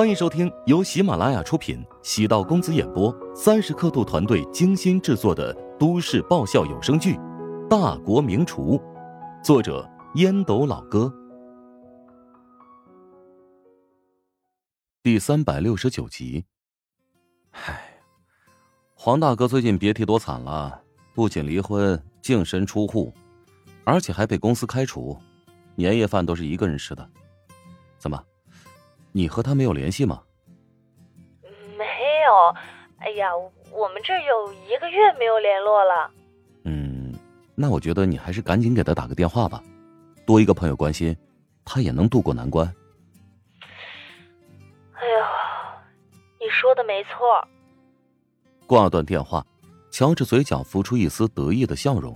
欢迎收听由喜马拉雅出品、喜道公子演播、三十刻度团队精心制作的都市爆笑有声剧《大国名厨》，作者烟斗老哥，第三百六十九集。唉，黄大哥最近别提多惨了，不仅离婚、净身出户，而且还被公司开除，年夜饭都是一个人吃的。怎么？你和他没有联系吗？没有，哎呀，我们这有一个月没有联络了。嗯，那我觉得你还是赶紧给他打个电话吧，多一个朋友关心，他也能渡过难关。哎呦，你说的没错。挂断电话，乔治嘴角浮出一丝得意的笑容。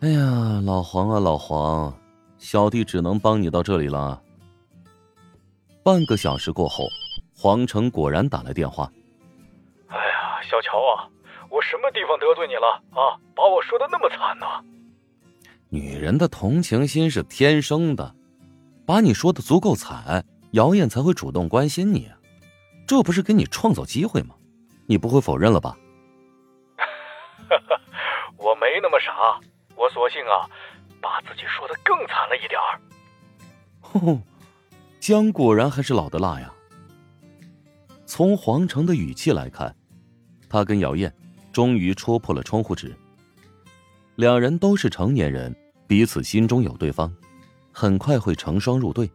哎呀，老黄啊，老黄，小弟只能帮你到这里了。半个小时过后，黄成果然打来电话。哎呀，小乔啊，我什么地方得罪你了啊？把我说的那么惨呢？女人的同情心是天生的，把你说的足够惨，姚燕才会主动关心你。这不是给你创造机会吗？你不会否认了吧？我没那么傻，我索性啊，把自己说的更惨了一点儿。哼。姜果然还是老的辣呀。从黄成的语气来看，他跟姚燕终于戳破了窗户纸。两人都是成年人，彼此心中有对方，很快会成双入对。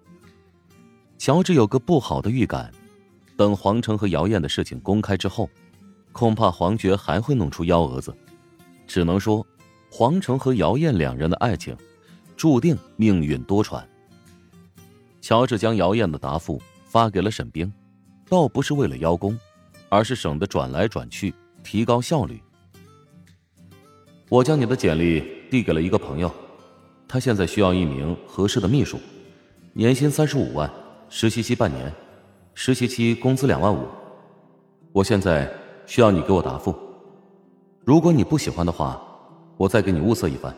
乔治有个不好的预感，等黄成和姚燕的事情公开之后，恐怕黄觉还会弄出幺蛾子。只能说，黄成和姚燕两人的爱情，注定命运多舛。乔治将姚燕的答复发给了沈冰，倒不是为了邀功，而是省得转来转去，提高效率。我将你的简历递给了一个朋友，他现在需要一名合适的秘书，年薪三十五万，实习期半年，实习期工资两万五。我现在需要你给我答复，如果你不喜欢的话，我再给你物色一番。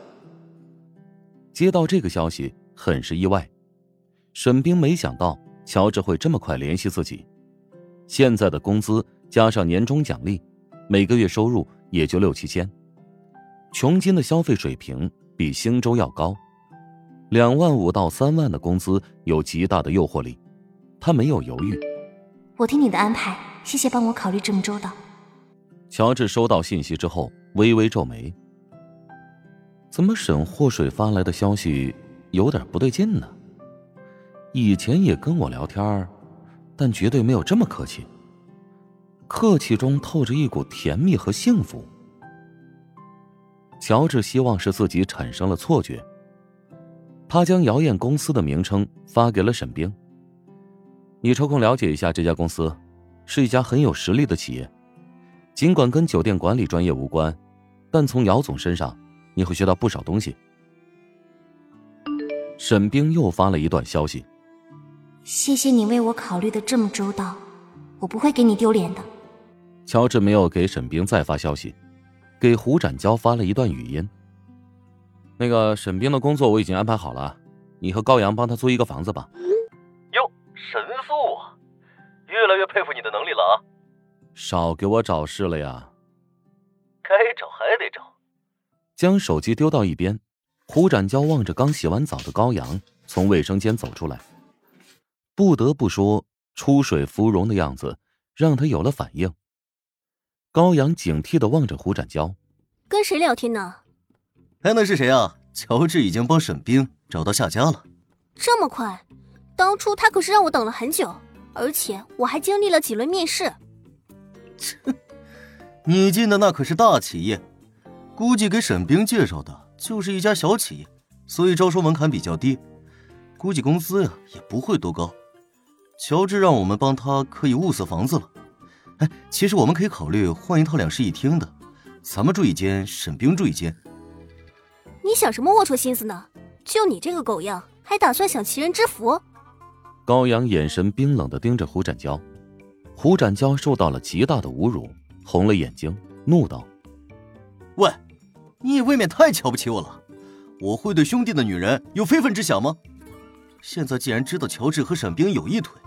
接到这个消息，很是意外。沈冰没想到乔治会这么快联系自己，现在的工资加上年终奖励，每个月收入也就六七千。琼金的消费水平比星洲要高，两万五到三万的工资有极大的诱惑力。他没有犹豫，我听你的安排，谢谢帮我考虑这么周到。乔治收到信息之后微微皱眉，怎么沈祸水发来的消息有点不对劲呢？以前也跟我聊天但绝对没有这么客气。客气中透着一股甜蜜和幸福。乔治希望是自己产生了错觉。他将姚燕公司的名称发给了沈冰。你抽空了解一下这家公司，是一家很有实力的企业。尽管跟酒店管理专业无关，但从姚总身上你会学到不少东西。沈冰又发了一段消息。谢谢你为我考虑的这么周到，我不会给你丢脸的。乔治没有给沈冰再发消息，给胡展娇发了一段语音。那个沈冰的工作我已经安排好了，你和高阳帮他租一个房子吧。哟，神速啊！越来越佩服你的能力了啊！少给我找事了呀！该找还得找。将手机丢到一边，胡展娇望着刚洗完澡的高阳从卫生间走出来。不得不说，出水芙蓉的样子让他有了反应。高阳警惕的望着胡展娇，跟谁聊天呢？哎，那是谁啊？乔治已经帮沈冰找到下家了。这么快？当初他可是让我等了很久，而且我还经历了几轮面试。切，你进的那可是大企业，估计给沈冰介绍的就是一家小企业，所以招收门槛比较低，估计工资呀也不会多高。乔治让我们帮他可以物色房子了，哎，其实我们可以考虑换一套两室一厅的，咱们住一间，沈冰住一间。你想什么龌龊心思呢？就你这个狗样，还打算享齐人之福？高阳眼神冰冷的盯着胡展娇，胡展娇受到了极大的侮辱，红了眼睛，怒道：“喂，你也未免太瞧不起我了，我会对兄弟的女人有非分之想吗？”现在既然知道乔治和沈冰有一腿，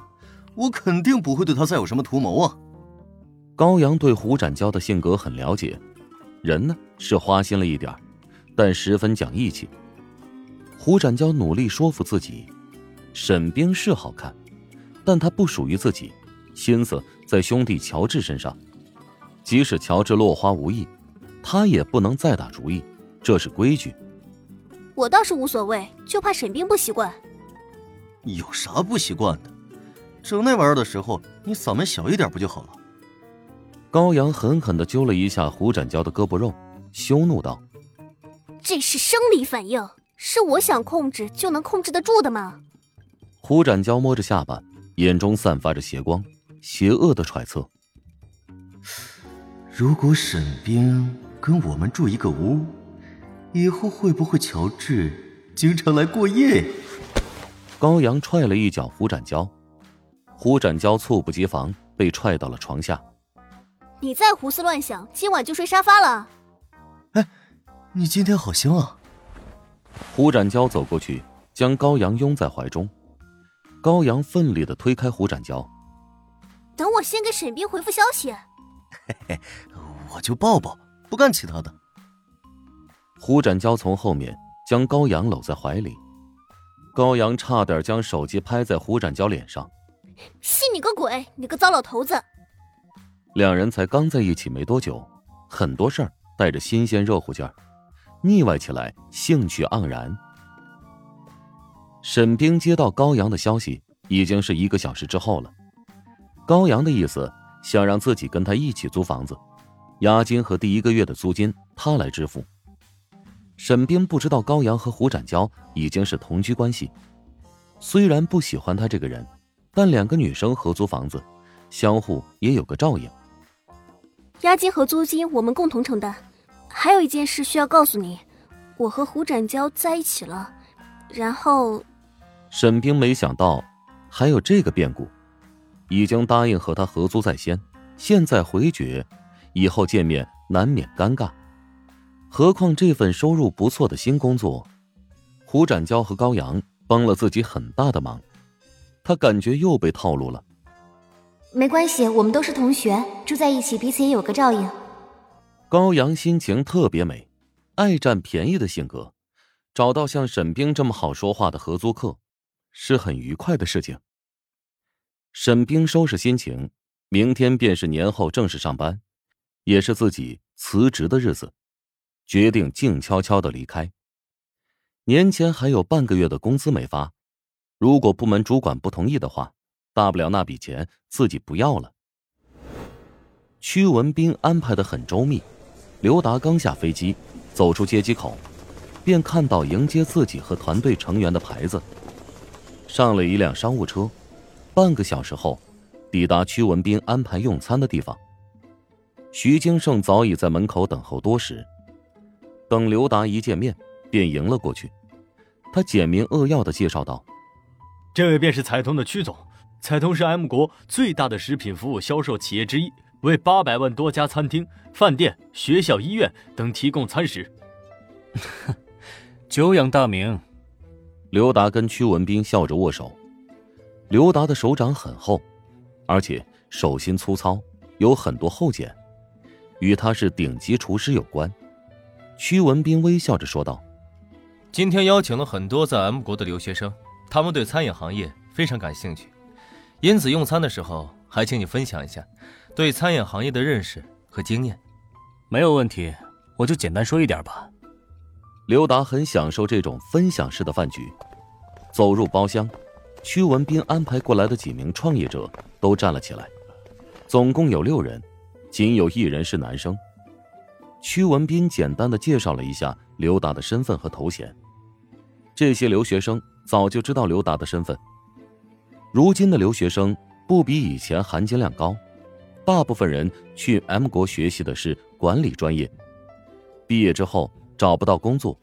我肯定不会对他再有什么图谋啊。高阳对胡展娇的性格很了解，人呢是花心了一点但十分讲义气。胡展娇努力说服自己，沈冰是好看，但他不属于自己，心思在兄弟乔治身上。即使乔治落花无意，他也不能再打主意，这是规矩。我倒是无所谓，就怕沈冰不习惯。有啥不习惯的？整那玩意儿的时候，你嗓门小一点不就好了？高阳狠狠的揪了一下胡展娇的胳膊肉，羞怒道：“这是生理反应，是我想控制就能控制得住的吗？”胡展娇摸着下巴，眼中散发着邪光，邪恶的揣测：“如果沈冰跟我们住一个屋。”以后会不会乔治经常来过夜？高阳踹了一脚胡展娇，胡展娇猝不及防被踹到了床下。你再胡思乱想，今晚就睡沙发了。哎，你今天好香啊！胡展娇走过去，将高阳拥在怀中。高阳奋力的推开胡展娇，等我先给沈冰回复消息。嘿嘿，我就抱抱，不干其他的。胡展娇从后面将高阳搂在怀里，高阳差点将手机拍在胡展娇脸上。信你个鬼！你个糟老头子！两人才刚在一起没多久，很多事儿带着新鲜热乎劲儿，腻歪起来，兴趣盎然。沈冰接到高阳的消息，已经是一个小时之后了。高阳的意思想让自己跟他一起租房子，押金和第一个月的租金他来支付。沈冰不知道高阳和胡展娇已经是同居关系，虽然不喜欢他这个人，但两个女生合租房子，相互也有个照应。押金和租金我们共同承担。还有一件事需要告诉你，我和胡展娇在一起了，然后……沈冰没想到还有这个变故，已经答应和他合租在先，现在回绝，以后见面难免尴尬。何况这份收入不错的新工作，胡展娇和高阳帮了自己很大的忙，他感觉又被套路了。没关系，我们都是同学，住在一起，彼此也有个照应。高阳心情特别美，爱占便宜的性格，找到像沈冰这么好说话的合租客，是很愉快的事情。沈冰收拾心情，明天便是年后正式上班，也是自己辞职的日子。决定静悄悄的离开。年前还有半个月的工资没发，如果部门主管不同意的话，大不了那笔钱自己不要了。屈文斌安排的很周密，刘达刚下飞机，走出接机口，便看到迎接自己和团队成员的牌子，上了一辆商务车，半个小时后，抵达屈文斌安排用餐的地方。徐金胜早已在门口等候多时。等刘达一见面，便迎了过去。他简明扼要的介绍道：“这位便是彩通的曲总。彩通是 M 国最大的食品服务销售企业之一，为八百万多家餐厅、饭店、学校、医院等提供餐食。久仰大名。”刘达跟屈文斌笑着握手。刘达的手掌很厚，而且手心粗糙，有很多厚茧，与他是顶级厨师有关。屈文斌微笑着说道：“今天邀请了很多在 M 国的留学生，他们对餐饮行业非常感兴趣，因此用餐的时候还请你分享一下对餐饮行业的认识和经验。”没有问题，我就简单说一点吧。刘达很享受这种分享式的饭局。走入包厢，屈文斌安排过来的几名创业者都站了起来，总共有六人，仅有一人是男生。屈文斌简单的介绍了一下刘达的身份和头衔。这些留学生早就知道刘达的身份。如今的留学生不比以前含金量高，大部分人去 M 国学习的是管理专业，毕业之后找不到工作，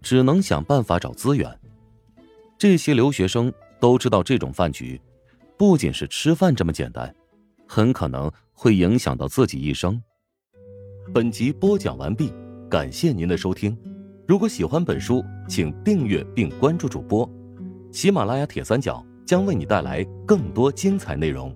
只能想办法找资源。这些留学生都知道，这种饭局不仅是吃饭这么简单，很可能会影响到自己一生。本集播讲完毕，感谢您的收听。如果喜欢本书，请订阅并关注主播。喜马拉雅铁三角。将为你带来更多精彩内容。